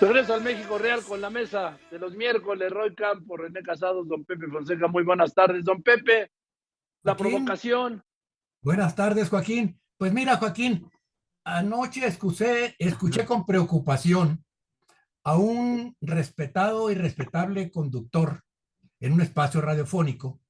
Regreso al México Real con la mesa de los miércoles. Roy Campos, René Casados, don Pepe Fonseca. Muy buenas tardes, don Pepe. La provocación. Buenas tardes, Joaquín. Pues mira, Joaquín, anoche escuché, escuché con preocupación a un respetado y respetable conductor en un espacio radiofónico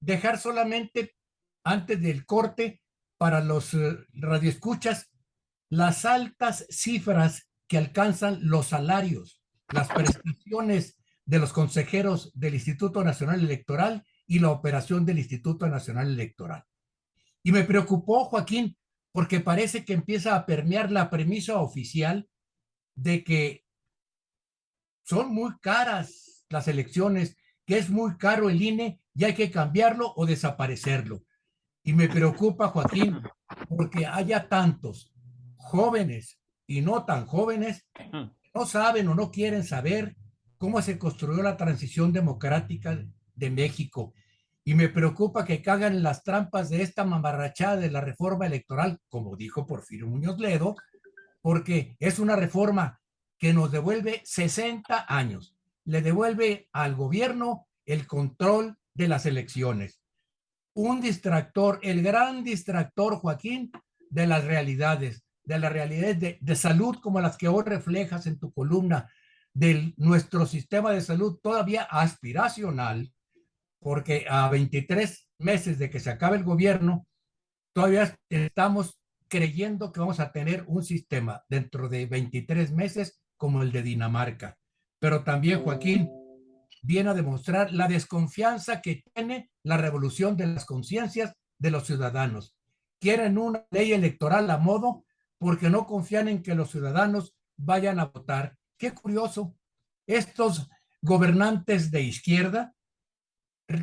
dejar solamente antes del corte para los eh, radioescuchas las altas cifras que alcanzan los salarios, las prestaciones de los consejeros del Instituto Nacional Electoral y la operación del Instituto Nacional Electoral. Y me preocupó, Joaquín, porque parece que empieza a permear la premisa oficial de que son muy caras las elecciones, que es muy caro el INE y hay que cambiarlo o desaparecerlo. Y me preocupa, Joaquín, porque haya tantos jóvenes y no tan jóvenes no saben o no quieren saber cómo se construyó la transición democrática de México. Y me preocupa que cagan las trampas de esta mamarrachada de la reforma electoral, como dijo Porfirio Muñoz Ledo, porque es una reforma que nos devuelve 60 años, le devuelve al gobierno el control de las elecciones. Un distractor, el gran distractor, Joaquín, de las realidades de la realidad de, de, salud como las que hoy reflejas en tu columna, de nuestro sistema de salud todavía aspiracional, porque a 23 meses de que se acabe el gobierno, todavía estamos creyendo que vamos a tener un sistema dentro de 23 meses como el de Dinamarca. Pero también, Joaquín, viene a demostrar la desconfianza que tiene la revolución de las conciencias de los ciudadanos. Quieren una ley electoral a modo porque no confían en que los ciudadanos vayan a votar. Qué curioso. Estos gobernantes de izquierda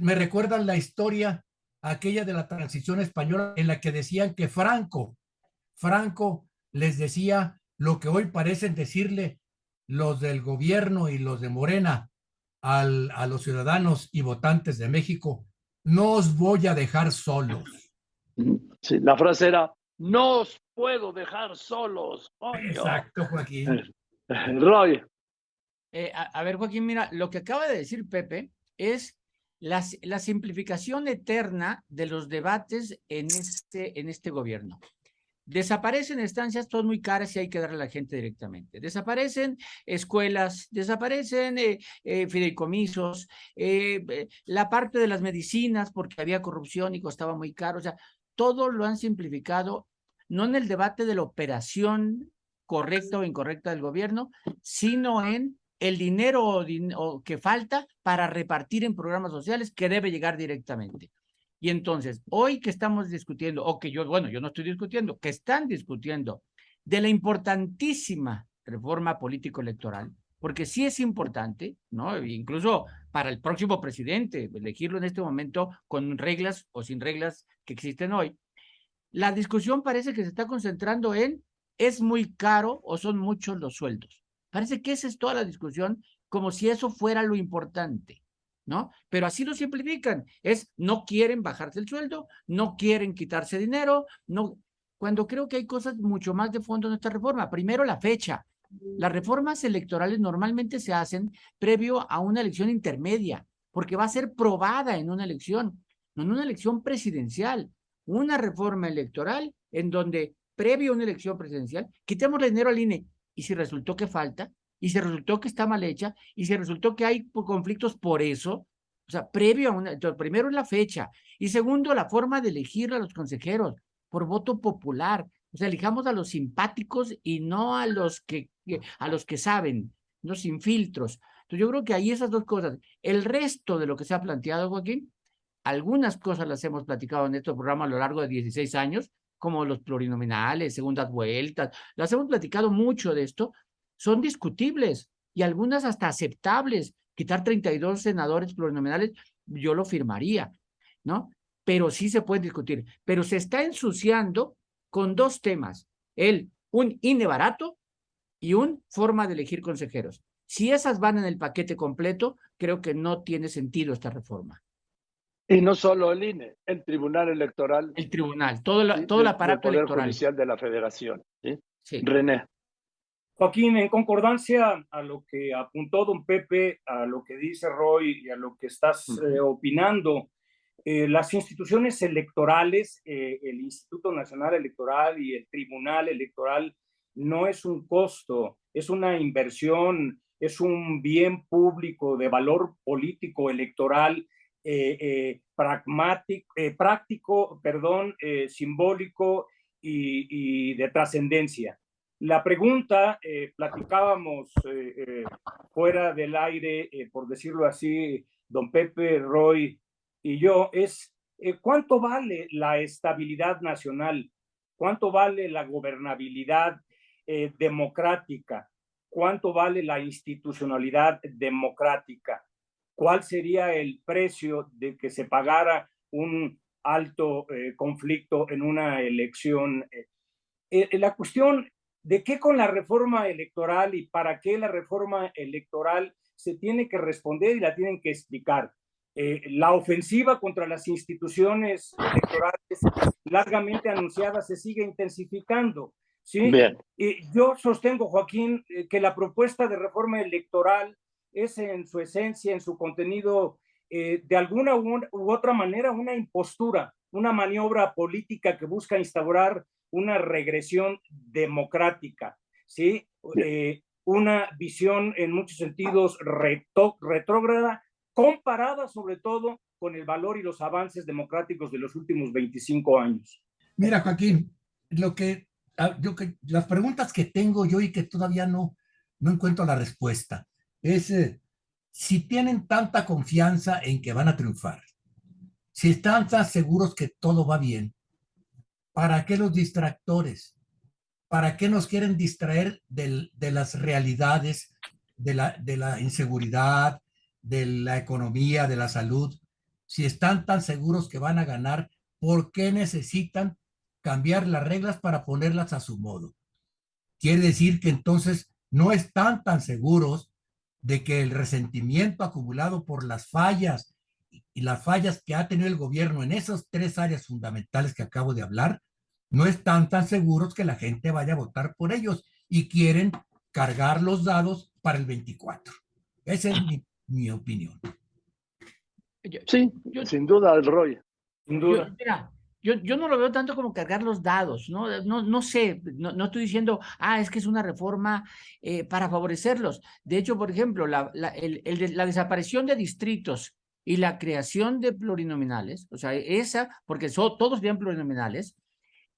me recuerdan la historia aquella de la transición española en la que decían que Franco, Franco les decía lo que hoy parecen decirle los del gobierno y los de Morena a los ciudadanos y votantes de México, no os voy a dejar solos. Sí, la frase era, no os puedo dejar solos. Exacto, Joaquín. Roy. Eh, a, ver, Joaquín, mira, lo que acaba de decir Pepe es la, la simplificación eterna de los debates en este, en este gobierno. Desaparecen estancias, todas muy caras y hay que darle a la gente directamente. Desaparecen escuelas, desaparecen eh, eh, fideicomisos, la parte de las medicinas porque había corrupción y costaba muy caro. O sea, todo lo han simplificado, no en el debate de la operación correcta o incorrecta del gobierno, sino en el dinero que falta para repartir en programas sociales que debe llegar directamente. Y entonces, hoy que estamos discutiendo, o que yo, bueno, yo no estoy discutiendo, que están discutiendo de la importantísima reforma político-electoral, porque sí es importante, ¿no? Incluso para el próximo presidente, elegirlo en este momento con reglas o sin reglas que existen hoy. La discusión parece que se está concentrando en es muy caro o son muchos los sueldos. Parece que esa es toda la discusión, como si eso fuera lo importante, ¿no? Pero así lo simplifican. Es no quieren bajarse el sueldo, no quieren quitarse dinero, no. Cuando creo que hay cosas mucho más de fondo en esta reforma. Primero, la fecha. Las reformas electorales normalmente se hacen previo a una elección intermedia, porque va a ser probada en una elección, no en una elección presidencial. Una reforma electoral en donde, previo a una elección presidencial, quitemos el dinero al INE. Y si resultó que falta, y si resultó que está mal hecha, y si resultó que hay conflictos por eso, o sea, previo a una, entonces, primero la fecha, y segundo, la forma de elegir a los consejeros por voto popular. O sea, elijamos a los simpáticos y no a los que, a los que saben, no sin filtros. Entonces yo creo que ahí esas dos cosas. El resto de lo que se ha planteado, Joaquín, algunas cosas las hemos platicado en este programa a lo largo de 16 años, como los plurinominales, segundas vueltas, las hemos platicado mucho de esto, son discutibles y algunas hasta aceptables. Quitar 32 senadores plurinominales, yo lo firmaría, ¿no? Pero sí se puede discutir. Pero se está ensuciando con dos temas, el un INE barato y un forma de elegir consejeros. Si esas van en el paquete completo, creo que no tiene sentido esta reforma. Y no solo el INE, el Tribunal Electoral. El Tribunal, todo, la, todo el aparato el Poder electoral. Judicial de la Federación. ¿sí? René. Joaquín, en concordancia a lo que apuntó don Pepe, a lo que dice Roy y a lo que estás eh, opinando, eh, las instituciones electorales, eh, el Instituto Nacional Electoral y el Tribunal Electoral, no es un costo, es una inversión, es un bien público de valor político electoral pragmático, práctico, perdón, simbólico y de trascendencia. La pregunta, eh, platicábamos eh, eh, fuera del aire, por decirlo así, don Pepe, Roy y yo, es cuánto vale la estabilidad nacional, cuánto vale la gobernabilidad democrática, cuánto vale la institucionalidad democrática, cuál sería el precio de que se pagara un alto conflicto en una elección. la cuestión de qué con la reforma electoral y para qué la reforma electoral se tiene que responder y la tienen que explicar. Eh, la ofensiva contra las instituciones electorales largamente anunciada se sigue intensificando. ¿sí? Y yo sostengo, Joaquín, eh, que la propuesta de reforma electoral es en su esencia, en su contenido, eh, de alguna u, u otra manera una impostura, una maniobra política que busca instaurar una regresión democrática, ¿sí? Eh, una visión en muchos sentidos retrógrada, comparada sobre todo con el valor y los avances democráticos de los últimos 25 años. Mira, Joaquín, lo que, ah, yo que las preguntas que tengo yo y que todavía no, no encuentro la respuesta es eh, si tienen tanta confianza en que van a triunfar, si están tan seguros que todo va bien, ¿Para qué los distractores? ¿Para qué nos quieren distraer de las realidades, de la, de la inseguridad, de la economía, de la salud? Si están tan seguros que van a ganar, ¿por qué necesitan cambiar las reglas para ponerlas a su modo? Quiere decir que entonces no están tan seguros de que el resentimiento acumulado por las fallas y las fallas que ha tenido el gobierno en esas tres áreas fundamentales que acabo de hablar no están tan seguros que la gente vaya a votar por ellos y quieren cargar los dados para el 24. Esa es mi, opinión. Sí, sin duda, el Roy. Sin duda. Yo, yo, no lo veo tanto como cargar los dados, ¿no? No, no sé, no, estoy diciendo, ah, es que es una reforma eh, para favorecerlos. De hecho, por ejemplo, la, la, el, la desaparición de distritos y la creación de plurinominales, o sea, esa, porque todos bien plurinominales,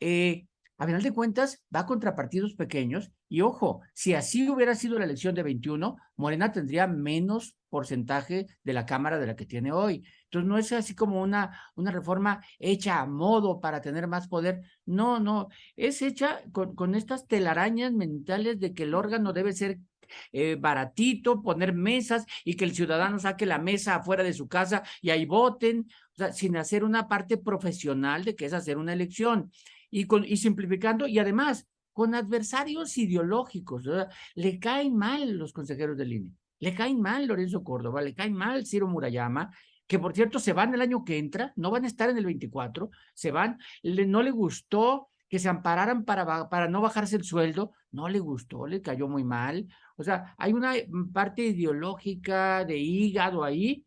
eh, a final de cuentas, va contra partidos pequeños. Y ojo, si así hubiera sido la elección de 21, Morena tendría menos porcentaje de la Cámara de la que tiene hoy. Entonces, no es así como una, una reforma hecha a modo para tener más poder. No, no, es hecha con, con estas telarañas mentales de que el órgano debe ser eh, baratito, poner mesas y que el ciudadano saque la mesa afuera de su casa y ahí voten, o sea, sin hacer una parte profesional de que es hacer una elección y, con, y simplificando, y además con adversarios ideológicos. Le caen mal los consejeros del INE, le caen mal Lorenzo Córdoba, le caen mal Ciro Murayama, que por cierto se van el año que entra, no van a estar en el 24, se van, no le gustó que se ampararan para, para no bajarse el sueldo, no le gustó, le cayó muy mal. O sea, hay una parte ideológica de hígado ahí,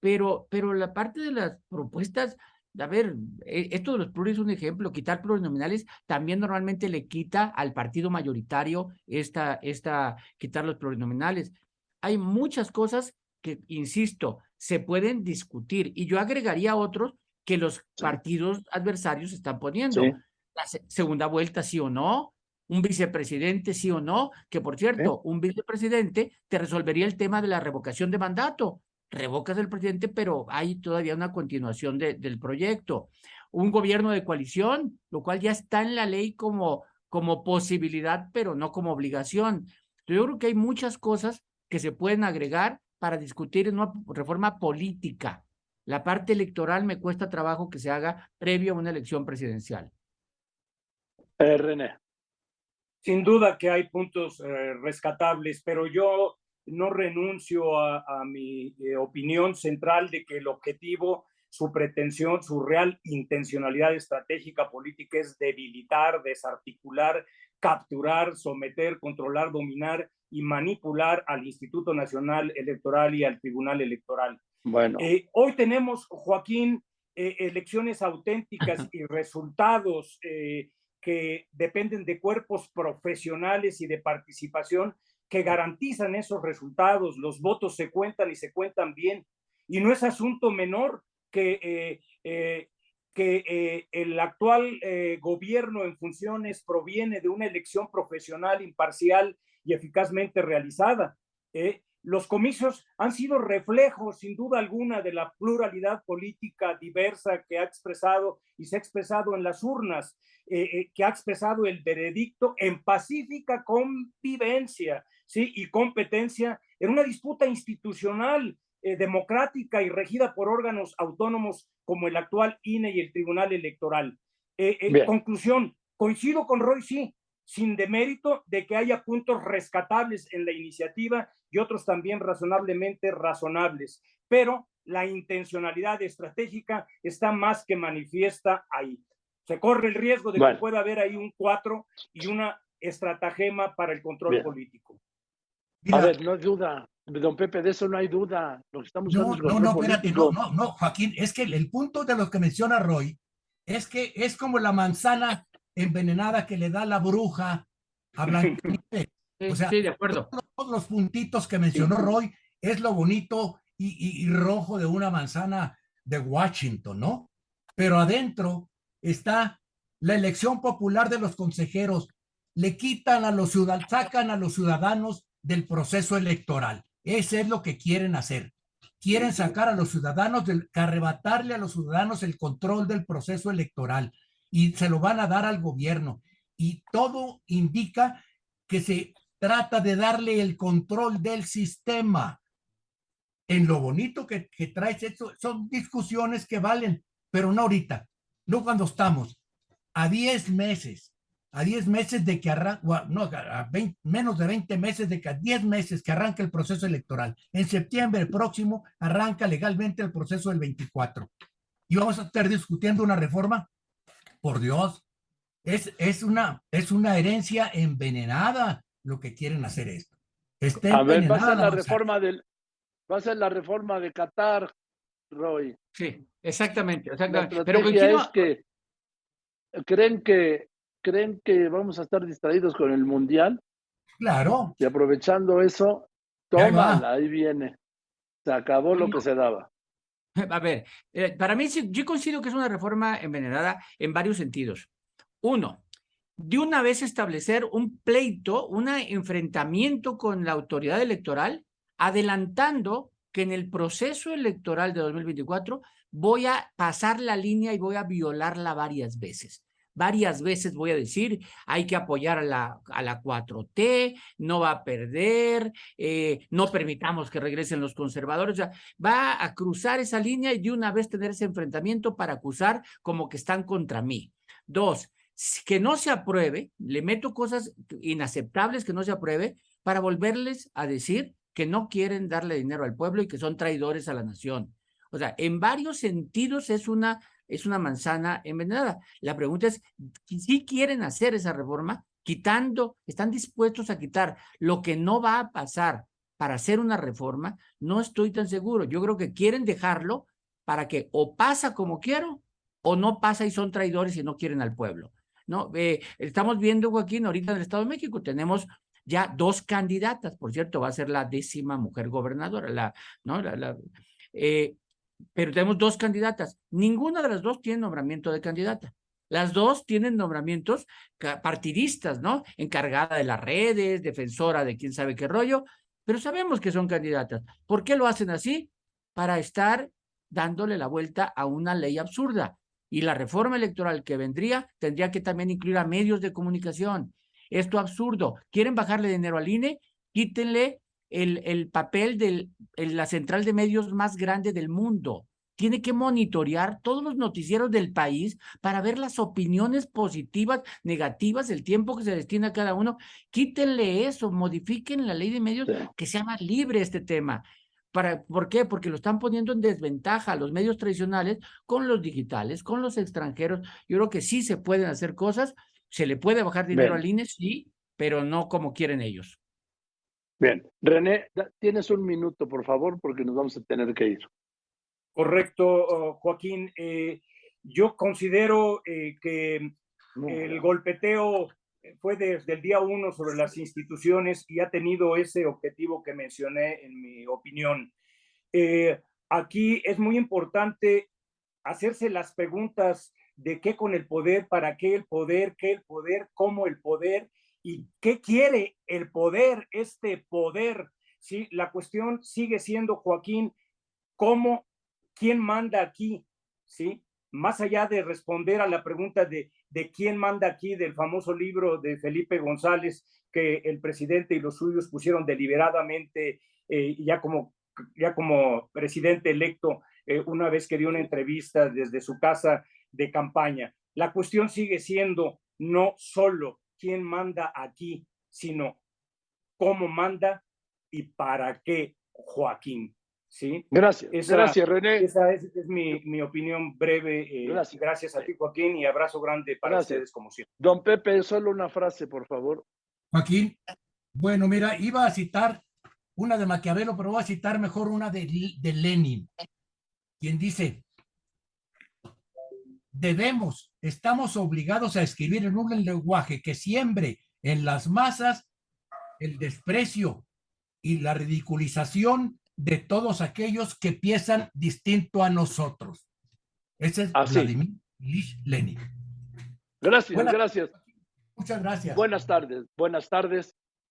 pero, pero la parte de las propuestas a ver, e, esto de los pluris es un ejemplo, quitar plurinominales también normalmente le quita al partido mayoritario esta, esta, quitar los plurinominales. Hay muchas cosas que, insisto, se pueden discutir y yo agregaría otros que los partidos adversarios están poniendo. La segunda vuelta, sí o no, un vicepresidente, sí o no, que por cierto, un vicepresidente te resolvería el tema de la revocación de mandato revocas del presidente, pero hay todavía una continuación del proyecto. Un gobierno de coalición, lo cual ya está en la ley como, como posibilidad, pero no como obligación. Yo creo que hay muchas cosas que se pueden agregar para discutir en una reforma política. La parte electoral me cuesta trabajo que se haga previo a una elección presidencial. Eh, René. Sin duda que hay puntos eh, rescatables, pero yo no renuncio a, mi eh, opinión central de que el objetivo, su pretensión, su real intencionalidad estratégica política es debilitar, desarticular capturar, someter, controlar, dominar y manipular al Instituto Nacional Electoral y al Tribunal Electoral. Bueno. Eh, hoy tenemos, Joaquín, eh, elecciones auténticas y resultados que dependen de cuerpos profesionales y de participación que garantizan esos resultados. Los votos se cuentan y se cuentan bien. Y no es asunto menor que, que el actual gobierno en funciones proviene de una elección profesional, imparcial y eficazmente realizada. ¿eh? Los comicios han sido reflejos, sin duda alguna, de la pluralidad política diversa que ha expresado y se ha expresado en las urnas, eh, eh, que ha expresado el veredicto en pacífica convivencia ¿sí? y competencia en una disputa institucional democrática y regida por órganos autónomos como el actual INE y el Tribunal Electoral. en conclusión, coincido con Roy, sí, sin demérito de que haya puntos rescatables en la iniciativa y otros también razonablemente razonables, pero la intencionalidad estratégica está más que manifiesta ahí. Se corre el riesgo de que pueda haber ahí un cuatro y una estratagema para el control político. A ver, no hay duda, don Pepe, de eso no hay duda. Lo que estamos no, no, no, espérate, no, no, no, Joaquín, es que el punto de lo que menciona Roy es que es como la manzana envenenada que le da la bruja a Blancanieves. O sea, sí, de acuerdo. Todos los puntitos que mencionó Roy es lo bonito y, rojo de una manzana de Washington, ¿no? Pero adentro está la elección popular de los consejeros. Le quitan a los ciudadanos, sacan a los ciudadanos del proceso electoral. Ese es lo que quieren hacer. Quieren sacar a los ciudadanos, del, arrebatarle a los ciudadanos el control del proceso electoral y se lo van a dar al gobierno. Y todo indica que se trata de darle el control del sistema. En lo bonito que, que traes, esto, son discusiones que valen, pero no ahorita, no cuando estamos a 10 meses, a 10 meses de que arranque, no, a menos de 20 meses de que a 10 meses que arranque el proceso electoral. En septiembre próximo arranca legalmente el proceso del 24. Y vamos a estar discutiendo una reforma por Dios, es, es, una, es una herencia envenenada lo que quieren hacer esto. a ver, va a ser la reforma del, va a ser la reforma de Qatar, Roy. Sí, exactamente, exactamente. Pero es que creen que creen que vamos a estar distraídos con el mundial. Claro. Y aprovechando eso, toma, ahí viene. Se acabó lo que se daba. A ver, eh, para mí yo considero que es una reforma envenenada en varios sentidos. Uno, de una vez establecer un pleito, un enfrentamiento con la autoridad electoral, adelantando que en el proceso electoral de 2024 voy a pasar la línea y voy a violarla varias veces varias veces voy a decir, hay que apoyar a la, a la 4T, no va a perder, eh, no permitamos que regresen los conservadores, o sea, va a cruzar esa línea y de una vez tener ese enfrentamiento para acusar como que están contra mí. Dos, que no se apruebe, le meto cosas inaceptables que no se apruebe para volverles a decir que no quieren darle dinero al pueblo y que son traidores a la nación. O sea, en varios sentidos es una es una manzana envenenada. La pregunta es, si quieren hacer esa reforma, quitando, están dispuestos a quitar lo que no va a pasar para hacer una reforma, no estoy tan seguro. Yo creo que quieren dejarlo para que o pasa como quiero o no pasa y son traidores y no quieren al pueblo. ¿no? Eh, estamos viendo, Joaquín, ahorita en el Estado de México tenemos ya dos candidatas, por cierto, va a ser la décima mujer gobernadora, la, ¿no? La, eh, pero tenemos dos candidatas. Ninguna de las dos tiene nombramiento de candidata. Las dos tienen nombramientos partidistas, ¿no? Encargada de las redes, defensora de quién sabe qué rollo, pero sabemos que son candidatas. ¿Por qué lo hacen así? Para estar dándole la vuelta a una ley absurda. Y la reforma electoral que vendría tendría que también incluir a medios de comunicación. Esto absurdo. ¿Quieren bajarle dinero al INE? Quítenle el, el papel de la central de medios más grande del mundo. Tiene que monitorear todos los noticieros del país para ver las opiniones positivas, negativas, el tiempo que se destina a cada uno. Quítenle eso, modifiquen la ley de medios que sea más libre este tema. Para, ¿Por qué? Porque lo están poniendo en desventaja a los medios tradicionales con los digitales, con los extranjeros. Yo creo que sí se pueden hacer cosas Se le puede bajar dinero Bien. al INE, sí, pero no como quieren ellos. Bien. René, tienes un minuto, por favor, porque nos vamos a tener que ir. Correcto, oh, Joaquín. Eh, yo considero eh, que el golpeteo fue desde el día uno sobre las instituciones y ha tenido ese objetivo que mencioné en mi opinión. Eh, aquí es muy importante hacerse las preguntas de qué con el poder, para qué el poder, qué el poder, cómo el poder y qué quiere el poder, este poder. Sí, la cuestión sigue siendo, Joaquín, cómo, quién manda aquí, ¿sí? Más allá de responder a la pregunta de, de quién manda aquí, del famoso libro de Felipe González, que el presidente y los suyos pusieron deliberadamente, eh, ya, como, ya como presidente electo, eh, una vez que dio una entrevista desde su casa de campaña. La cuestión sigue siendo no solo quién manda aquí, sino cómo manda y para qué, Joaquín. ¿Sí? Gracias. Esa- Gracias, René. Esa es, es mi, mi opinión breve. eh, Gracias. gracias. a ti, Joaquín, y abrazo grande para Gracias. ustedes, como siempre. Don Pepe, solo una frase, por favor. Joaquín, bueno, mira, iba a citar una de Maquiavelo, pero voy a citar mejor una de, de Lenin, quien dice, debemos, estamos obligados a escribir en un lenguaje que siembre en las masas el desprecio y la ridiculización de todos aquellos que piensan distinto a nosotros. Ese es Así. Vladimir Lenin. Gracias, Buenas- gracias. Muchas gracias. Buenas tardes, buenas tardes.